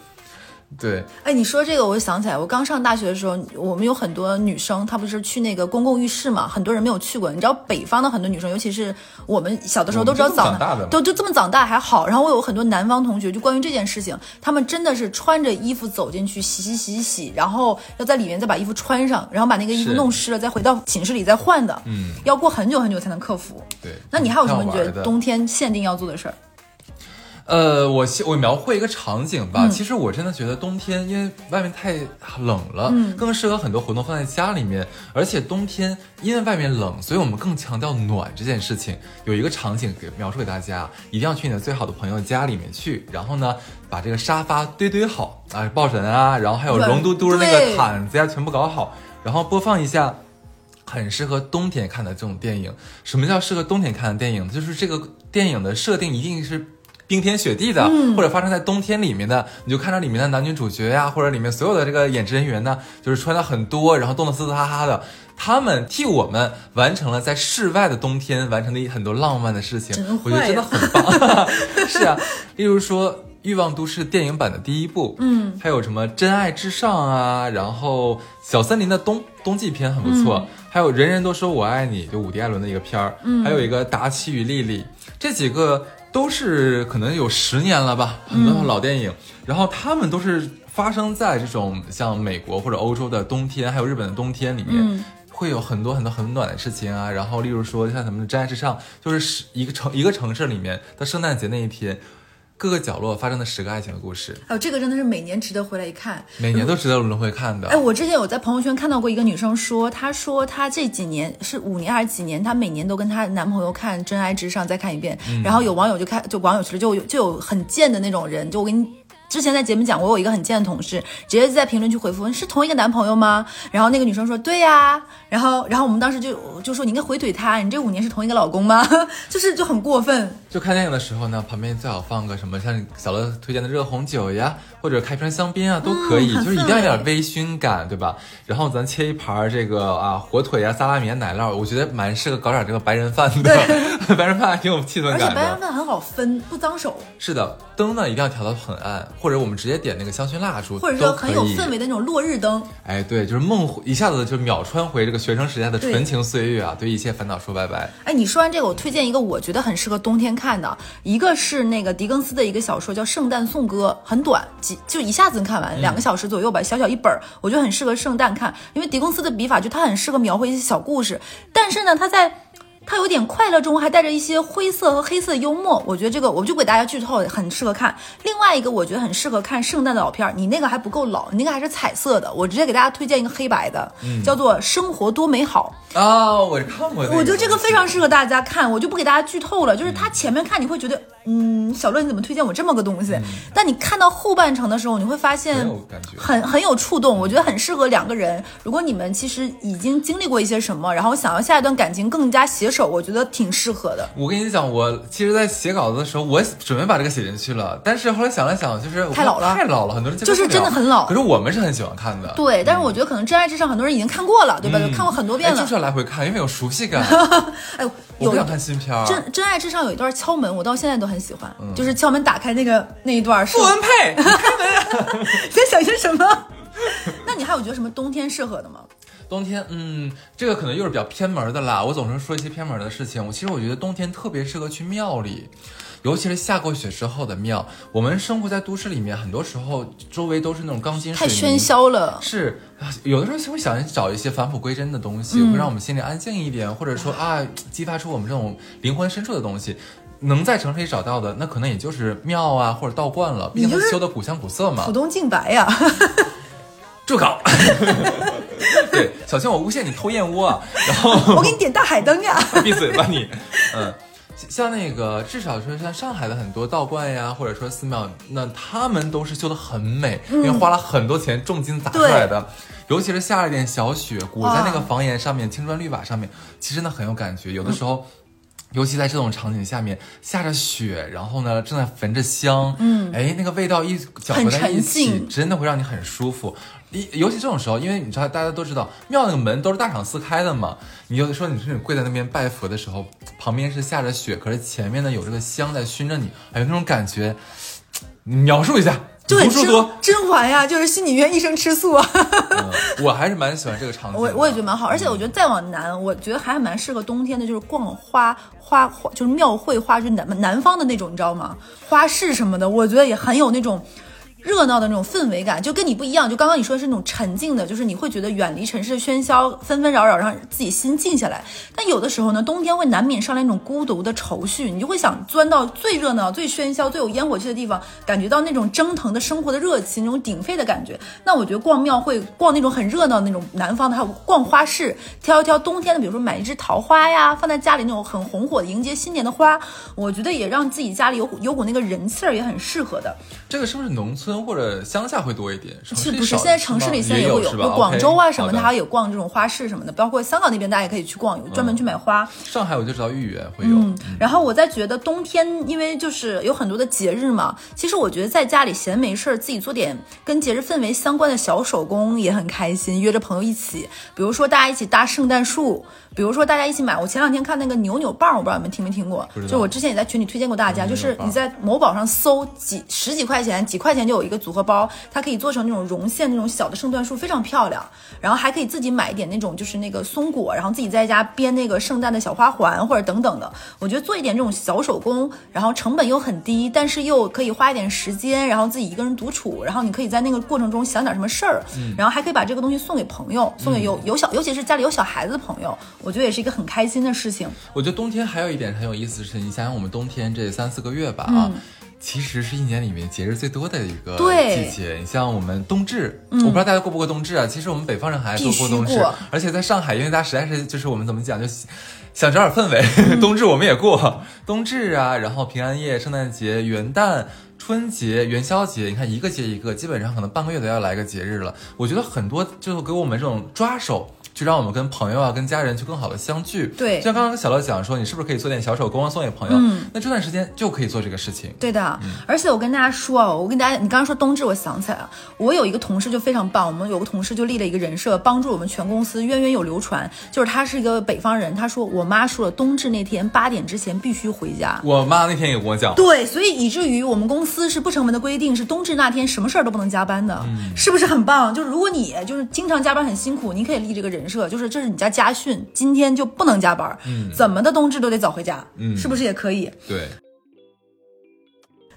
对，哎，你说这个，我就想起来，我刚上大学的时候，我们有很多女生，她不是去那个公共浴室嘛，很多人没有去过。你知道北方的很多女生，尤其是我们小的时候都知道长大的都就这么长大还好。然后我有很多南方同学，就关于这件事情，他们真的是穿着衣服走进去洗洗洗洗，然后要在里面再把衣服穿上，然后把那个衣服弄湿了，再回到寝室里再换的。嗯，要过很久很久才能克服。对。那你还有什么你觉得冬天限定要做的事儿？呃，我希我描绘一个场景吧。嗯其实我真的觉得冬天，因为外面太冷了，嗯更适合很多活动放在家里面。而且冬天因为外面冷，所以我们更强调暖这件事情。有一个场景给描述给大家，一定要去你的最好的朋友家里面去，然后呢，把这个沙发堆堆好啊，抱枕啊，然后还有绒嘟嘟的那个毯子呀，全部搞好，然后播放一下。很适合冬天看的这种电影。什么叫适合冬天看的电影？就是这个电影的设定一定是冰天雪地的，嗯或者发生在冬天里面的。你就看到里面的男女主角呀、或者里面所有的这个演职人员呢，就是穿的很多，然后冻得嘶嘶哈哈的。他们替我们完成了在室外的冬天完成的很多浪漫的事情真，我觉得真的很棒。是啊，例如说《欲望都市》电影版的第一部，嗯，还有什么《真爱至上》啊，然后《小森林的冬》冬季片很不错，嗯还有《人人都说我爱你》，就伍迪·艾伦的一个片儿，嗯，还有一个《达奇与莉莉》，这几个都是可能有十年了吧，很多老电影，然后他们都是发生在这种像美国或者欧洲的冬天，还有日本的冬天里面。嗯会有很多很多很暖的事情啊，然后例如说像咱们的《真爱至上》，就是十一个城一个城市里面的圣诞节那一天，各个角落发生的十个爱情的故事，哎呦，这个真的是每年值得回来一看。每年都值得轮回看的。哎，我之前有在朋友圈看到过一个女生说，她说她这几年是五年还是几年，她每年都跟她男朋友看《真爱至上》再看一遍。然后有网友就看，就网友其实就有就有很贱的那种人，就我跟你。之前在节目讲过，我有一个很贱的同事，直接在评论区回复是同一个男朋友吗？然后那个女生说对呀、然后然后我们当时就就说你应该回怼他，你这五年是同一个老公吗？就是就很过分。就看电影的时候呢，旁边最好放个什么像小乐推荐的热红酒呀，或者开瓶香槟啊，都可以，嗯就是一定要有点微醺感，对吧？然后咱切一盘儿这个啊火腿呀、萨拉米啊、奶酪，我觉得蛮适合搞点这个白人饭的，白人饭还挺有气氛而且。白人饭很好分，不脏手，是的，灯呢一定要调到很暗，或者我们直接点那个香薰蜡烛，或者说很有氛围的那种落日灯。哎，对，就是梦回一下子就秒穿回这个学生时代的纯情岁月啊，对一切烦恼说拜拜。哎，你说完这个，我推荐一个我觉得很适合冬天看的，一个是那个狄更斯的一个小说叫《圣诞颂歌》，很短，几就一下子看完，两个小时左右吧，小小一本儿，我觉得很适合圣诞看，因为狄更斯的笔法就他很适合描绘一些小故事，但是呢，他在。它有点快乐中还带着一些灰色和黑色幽默，我觉得这个我就给大家剧透，很适合看。另外一个我觉得很适合看圣诞的老片儿，你那个还不够老，你那个还是彩色的，我直接给大家推荐一个黑白的，叫做《生活多美好》。啊，我看过、我觉得这个非常适合大家看，我就不给大家剧透了。就是它前面看你会觉得，嗯，小乐你怎么推荐我这么个东西？但你看到后半程的时候，你会发现很很有触动。我觉得很适合两个人。如果你们其实已经经历过一些什么，然后想要下一段感情更加携手，我觉得挺适合的。我跟你讲，我其实，在写稿子的时候，我准备把这个写进去了，但是后来想了想，就是太老了太老了，很多人就是真的很老可是我们是很喜欢看的，对，但是我觉得可能《真爱至上》很多人已经看过了，对吧？就看过很多遍了哎就是。要来回看，因为有熟悉感。哎，我有一不想看新片儿。真真爱至上有一段敲门，我到现在都很喜欢，就是敲门打开那个那一段是傅文佩，你在想些什么？那你还有觉得什么冬天适合的吗？冬天，嗯，这个可能又是比较偏门的啦。我总是说一些偏门的事情。我其实我觉得冬天特别适合去庙里，尤其是下过雪之后的庙。我们生活在都市里面，很多时候周围都是那种钢筋水太泥，喧嚣了。是啊有的时候会想找一些返璞归真的东西，嗯会让我们心里安静一点，或者说啊，激发出我们这种灵魂深处的东西。能在城市里找到的，那可能也就是庙啊或者道观了，毕竟修的古香古色嘛浦。东净白呀，住口！对，小心我诬陷你偷燕窝啊！然后我给你点大海灯呀。闭嘴吧你！嗯，像那个至少说像上海的很多道观呀，或者说寺庙，那他们都是修的很美，因为花了很多钱重金砸出来的。尤其是下了点小雪，裹在那个房檐上面、青砖绿瓦上面，其实呢很有感觉。有的时候。尤其在这种场景下面，下着雪，然后呢正在焚着香，嗯，哎，那个味道一搅和在一起，真的会让你很舒服。一尤其这种时候，因为你知道大家都知道庙那个门都是大敞四开的嘛，你就说你说你跪在那边拜佛的时候，旁边是下着雪，可是前面呢有这个香在熏着你，哎呦那种感觉，你描述一下，就很甄嬛呀，就是心里愿一生吃素啊。嗯，我还是蛮喜欢这个场景。我我也觉得蛮好，而且我觉得再往南，我觉得还蛮适合冬天的，就是逛花花花，就是庙会花，就是南南方的那种，你知道吗？花市什么的，我觉得也很有那种。热闹的那种氛围感，就跟你不一样。就刚刚你说的是那种沉静的，就是你会觉得远离城市的喧嚣、纷纷扰扰，让自己心静下来。但有的时候呢，冬天会难免上来那种孤独的愁绪，你就会想钻到最热闹、最喧嚣、最有烟火气的地方，感觉到那种蒸腾的生活的热气，那种鼎沸的感觉。那我觉得逛庙会、逛那种很热闹的那种南方的，还有逛花市，挑一挑冬天的，比如说买一支桃花呀，放在家里那种很红火迎接新年的花，我觉得也让自己家里有有股那个人气儿，也很适合的。这个是不是农村村或者乡下会多一点。城其实不是，现在城市里现在也会有，是吧？广州啊什么的，好的它有逛这种花市什么的，包括香港那边大家也可以去逛，有专门去买花。上海我就知道豫园会有，嗯，然后我在觉得冬天，因为就是有很多的节日嘛，其实我觉得在家里闲没事儿，自己做点跟节日氛围相关的小手工也很开心，约着朋友一起，比如说大家一起搭圣诞树，比如说大家一起买。我前两天看那个扭扭棒，我不知道你们听没听过就我之前也在群里推荐过大家，嗯就是你在某宝上搜几十几块钱，几块钱就有一个组合包，它可以做成那种绒线那种小的圣诞树，非常漂亮。然后还可以自己买一点那种就是那个松果，然后自己在家编那个圣诞的小花环或者等等的。我觉得做一点这种小手工，然后成本又很低，但是又可以花一点时间，然后自己一个人独处，然后你可以在那个过程中想点什么事儿，然后还可以把这个东西送给朋友，送给有有小，尤其是家里有小孩子的朋友，我觉得也是一个很开心的事情。我觉得冬天还有一点很有意思的是，你想想我们冬天这三四个月吧啊。其实是一年里面节日最多的一个季节。你像我们冬至，我不知道大家过不过冬至啊。其实我们北方人还做过冬至而且在上海，因为大家实在是就是我们怎么讲，就想找点氛围，冬至我们也过冬至啊，然后平安夜、圣诞节、元旦。春节、元宵节，你看一个接一个，基本上可能半个月都要来个节日了。我觉得很多就给我们这种抓手，就让我们跟朋友啊、跟家人去更好的相聚。对就像刚刚小乐讲说，你是不是可以做点小手工啊送给朋友？嗯那这段时间就可以做这个事情。对的，而且我跟大家说啊，我跟大家，你刚刚说冬至，我想起来了，我有一个同事就非常棒，我们有个同事就立了一个人设，帮助我们全公司源远有流传，就是他是一个北方人，他说我妈说了，冬至那天八点之前必须回家。我妈那天也跟我讲，对，所以以至于我们公司是不成文的规定，是冬至那天什么事儿都不能加班的，是不是很棒？就是如果你就是经常加班很辛苦，你可以立这个人设，就是这是你家家训，今天就不能加班，怎么的冬至都得早回家，是不是也可以？对，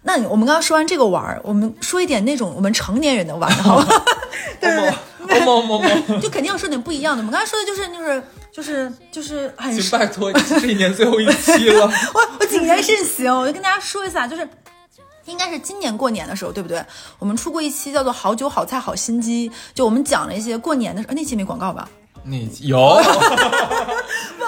那我们刚刚说完这个玩儿，我们说一点那种我们成年人的玩儿，好吧？对对对，就肯定要说点不一样的。我们刚才说的就是就是就是就是很请拜托，这一年最后一期了。我我谨言慎行，我就跟大家说一下，就是应该是今年过年的时候，对不对？我们出过一期叫做“好酒好菜好心机”，就我们讲了一些过年的时候，呃那期没广告吧？那有，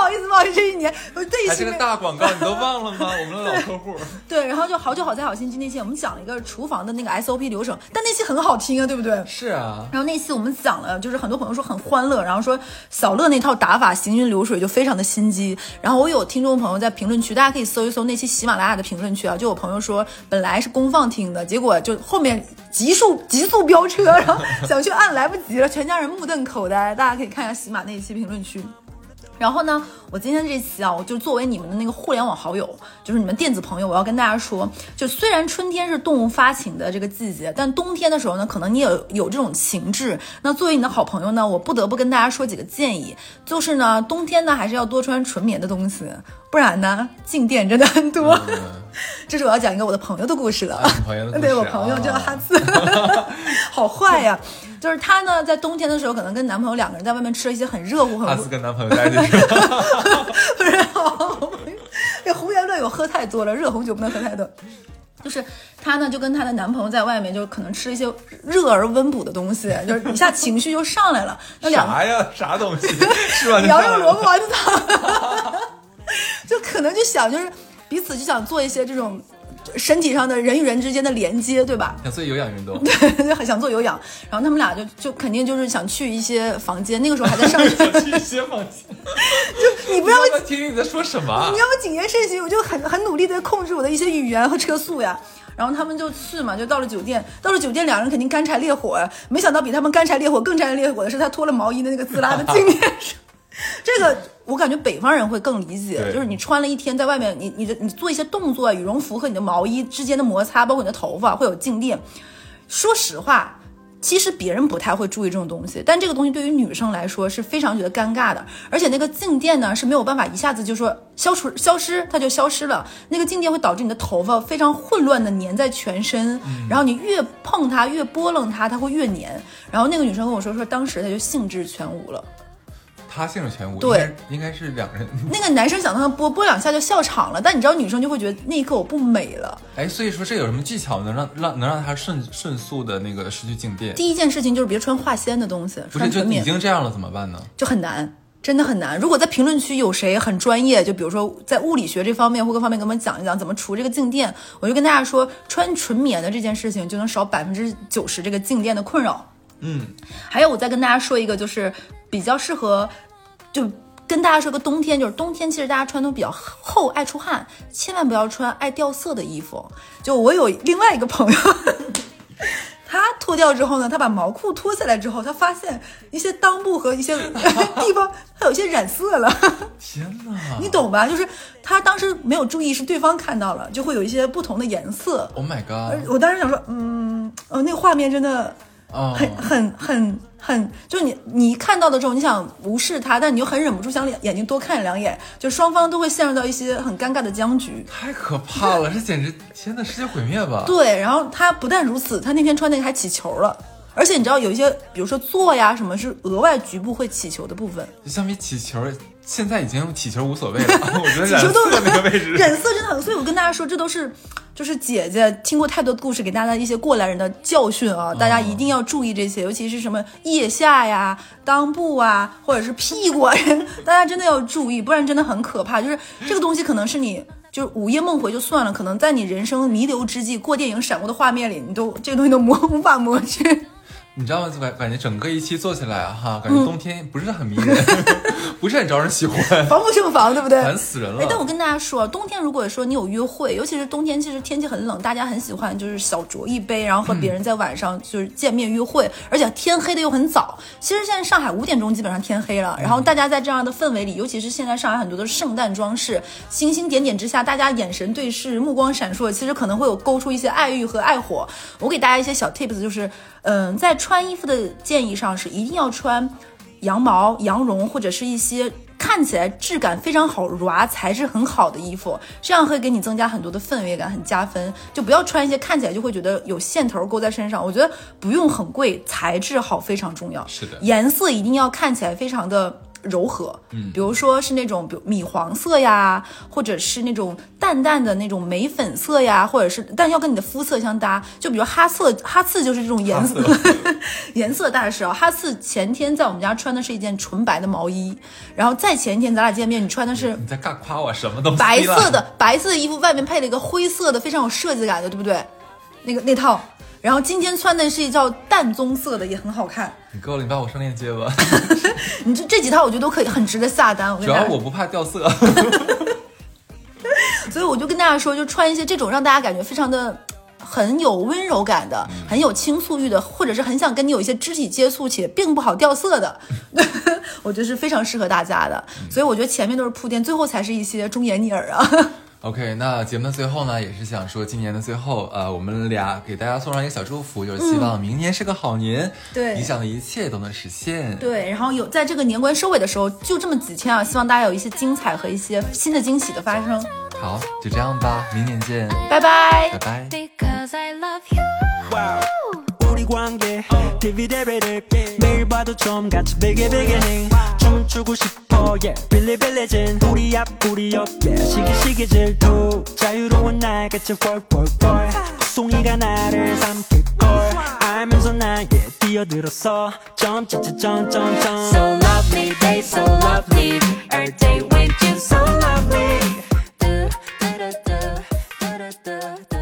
好意思，不好意思，这一年我这是个期大广告，你都忘了吗？我们的老客户。对，然后就好酒好在好心机那期，我们讲了一个厨房的那个 SOP 流程，但那期很好听啊，对不对？是啊，然后那期我们讲了，就是很多朋友说很欢乐，然后说小乐那套打法行云流水，就非常的心机。然后我有听众朋友在评论区，大家可以搜一搜那期喜马拉雅的评论区啊，就有朋友说本来是公放听的，结果就后面急速急速飙车，然后想去按来不及了，全家人目瞪口呆。大家可以看一下喜马那一期评论区。然后呢，我今天这期啊，我就作为你们的那个互联网好友，就是你们电子朋友，我要跟大家说，就虽然春天是动物发情的这个季节，但冬天的时候呢，可能你也有有这种情志。那作为你的好朋友呢，我不得不跟大家说几个建议，就是呢，冬天呢还是要多穿纯棉的东西，不然呢，静电真的很多。这是我要讲一个我的朋友的故事了。啊 朋友的故事 对我朋友叫哈次，好坏呀！就是她呢，在冬天的时候，可能跟男朋友两个人在外面吃了一些很热乎、很下次跟男朋友在一起？不是好，这胡言乱语喝太多了，热红酒不能喝太多。就是她呢，就跟她的男朋友在外面，就可能吃一些热而温补的东西，就是一下情绪就上来了。那两个啥呀？啥东西？是吧？羊肉萝卜丸子汤，就可能就想就是彼此就想做一些这种身体上的人与人之间的连接，对吧？想做有氧运动，就很想做有氧，然后他们俩就就肯定就是想去一些房间，那个时候还在上 去一些房间。就你不要我听听你在说什么啊你？要我谨言慎行，我就很很努力的控制我的一些语言和车速呀。然后他们就去嘛，就到了酒店，到了酒店，两人肯定干柴烈火呀。没想到比他们干柴烈火更干柴烈火的是他脱了毛衣的那个滋啦的镜面上。这个我感觉北方人会更理解，就是你穿了一天在外面，你你的你做一些动作，羽绒服和你的毛衣之间的摩擦，包括你的头发会有静电。说实话，其实别人不太会注意这种东西，但这个东西对于女生来说是非常觉得尴尬的。而且那个静电呢是没有办法一下子就说消除消失，它就消失了。那个静电会导致你的头发非常混乱的粘在全身，然后你越碰它越拨楞它，它会越粘。然后那个女生跟我说说，当时她就兴致全无了。他性质全无，对应该，是两人。那个男生想让她拨拨两下就笑场了，但你知道女生就会觉得那一刻我不美了。哎，所以说这有什么技巧能让让能让他迅迅速的那个失去静电？第一件事情就是别穿化纤的东西，不是就已经这样了怎么办呢？就很难。真的很难。如果在评论区有谁很专业，就比如说在物理学这方面或各方面给我们讲一讲怎么除这个静电，我就跟大家说，穿纯棉的这件事情就能少百分之九十这个静电的困扰。嗯，还有我再跟大家说一个，就是比较适合，就跟大家说个冬天，就是冬天其实大家穿都比较厚，爱出汗，千万不要穿爱掉色的衣服。就我有另外一个朋友。他脱掉之后呢，他把毛裤脱下来之后，他发现一些裆部和一些 地方他有些染色了。天哪，你懂吧？就是他当时没有注意，是对方看到了，就会有一些不同的颜色。！Oh my god！我当时想说，嗯，呃，那个画面真的哦，很很很很，就是你你看到的时候，你想无视他，但你又很忍不住想眼睛多看两眼，就双方都会陷入到一些很尴尬的僵局。太可怕了，这简直天呐，世界毁灭吧！对，然后他不但如此，他那天穿那个还起球了。而且你知道有一些，比如说坐呀什么，是额外局部会起球的部分，相比起球，现在已经起球无所谓了。我觉得染色那个位置，染色真的很。所以我跟大家说，这都是就是姐姐听过太多故事，给大家一些过来人的教训啊，大家一定要注意这些，尤其是什么腋下呀、裆部啊，或者是屁股啊，大家真的要注意，不然真的很可怕。就是这个东西可能是你。就是午夜梦回就算了，可能在你人生弥留之际，过电影闪过的画面里，你都这个东西都磨无法磨去。你知道吗？感感觉整个一期做起来哈，感觉冬天不是很迷人，不是很招人喜欢，防不胜防，对不对？烦死人了。哎，但我跟大家说，冬天如果说你有约会，尤其是冬天，其实天气很冷，大家很喜欢就是小酌一杯，然后和别人在晚上就是见面约会，而且天黑的又很早。其实现在上海五点钟基本上天黑了，然后大家在这样的氛围里，尤其是现在上海很多的圣诞装饰，星星点点之下，大家眼神对视，目光闪烁，其实可能会有勾出一些爱欲和爱火。我给大家一些小 tips，就是嗯，在穿衣服的建议上是一定要穿羊毛、羊绒或者是一些看起来质感非常好、软材质很好的衣服，这样会给你增加很多的氛围感，很加分。就不要穿一些看起来就会觉得有线头勾在身上。我觉得不用很贵，材质好非常重要。是的颜色一定要看起来非常的。柔和，嗯，比如说是那种，比如米黄色呀，或者是那种淡淡的那种玫粉色呀，或者是，但要跟你的肤色相搭。就比如哈色，哈次就是这种颜色，颜色大师啊。哈次前天在我们家穿的是一件纯白的毛衣，然后再前一天咱俩见面，你穿的是你在干夸我什么东西？白色的白色的衣服，外面配了一个灰色的，非常有设计感的，对不对？那个那套。然后今天穿的是一套淡棕色的，也很好看。你够了，你把我上链接吧。你这这几套我觉得都可以，很值得下单。我跟主要我不怕掉色。所以我就跟大家说，就穿一些这种让大家感觉非常的很有温柔感的，很有倾诉欲的，或者是很想跟你有一些肢体接触且并不好掉色的，我觉得是非常适合大家的。所以我觉得前面都是铺垫，最后才是一些忠言逆耳啊。OK，那节目的最后呢，也是想说，今年的最后，呃，我们俩给大家送上一个小祝福，就是希望明年是个好年，对理想的一切都能实现。对，然后有在这个年关收尾的时候，就这么几天啊，希望大家有一些精彩和一些新的惊喜的发生。好，就这样吧，明年见，拜拜拜。拜。 Because I love you. 우리 관계 디비데비드 매일 봐도 좀 같이 베개 베개ning 춤 추고 싶어 yeah. 빌리빌리진 우리 앞 우리 옆에 시기 시기 질투 자유로운 날 같이 뻘뻘뻘 송이가 나를 삼킬걸. 알면서 나에 뛰어들었어 점점점점점. So lovely day so lovely Every day with you so lovely 뚜루뚜루뚜 뚜루뚜.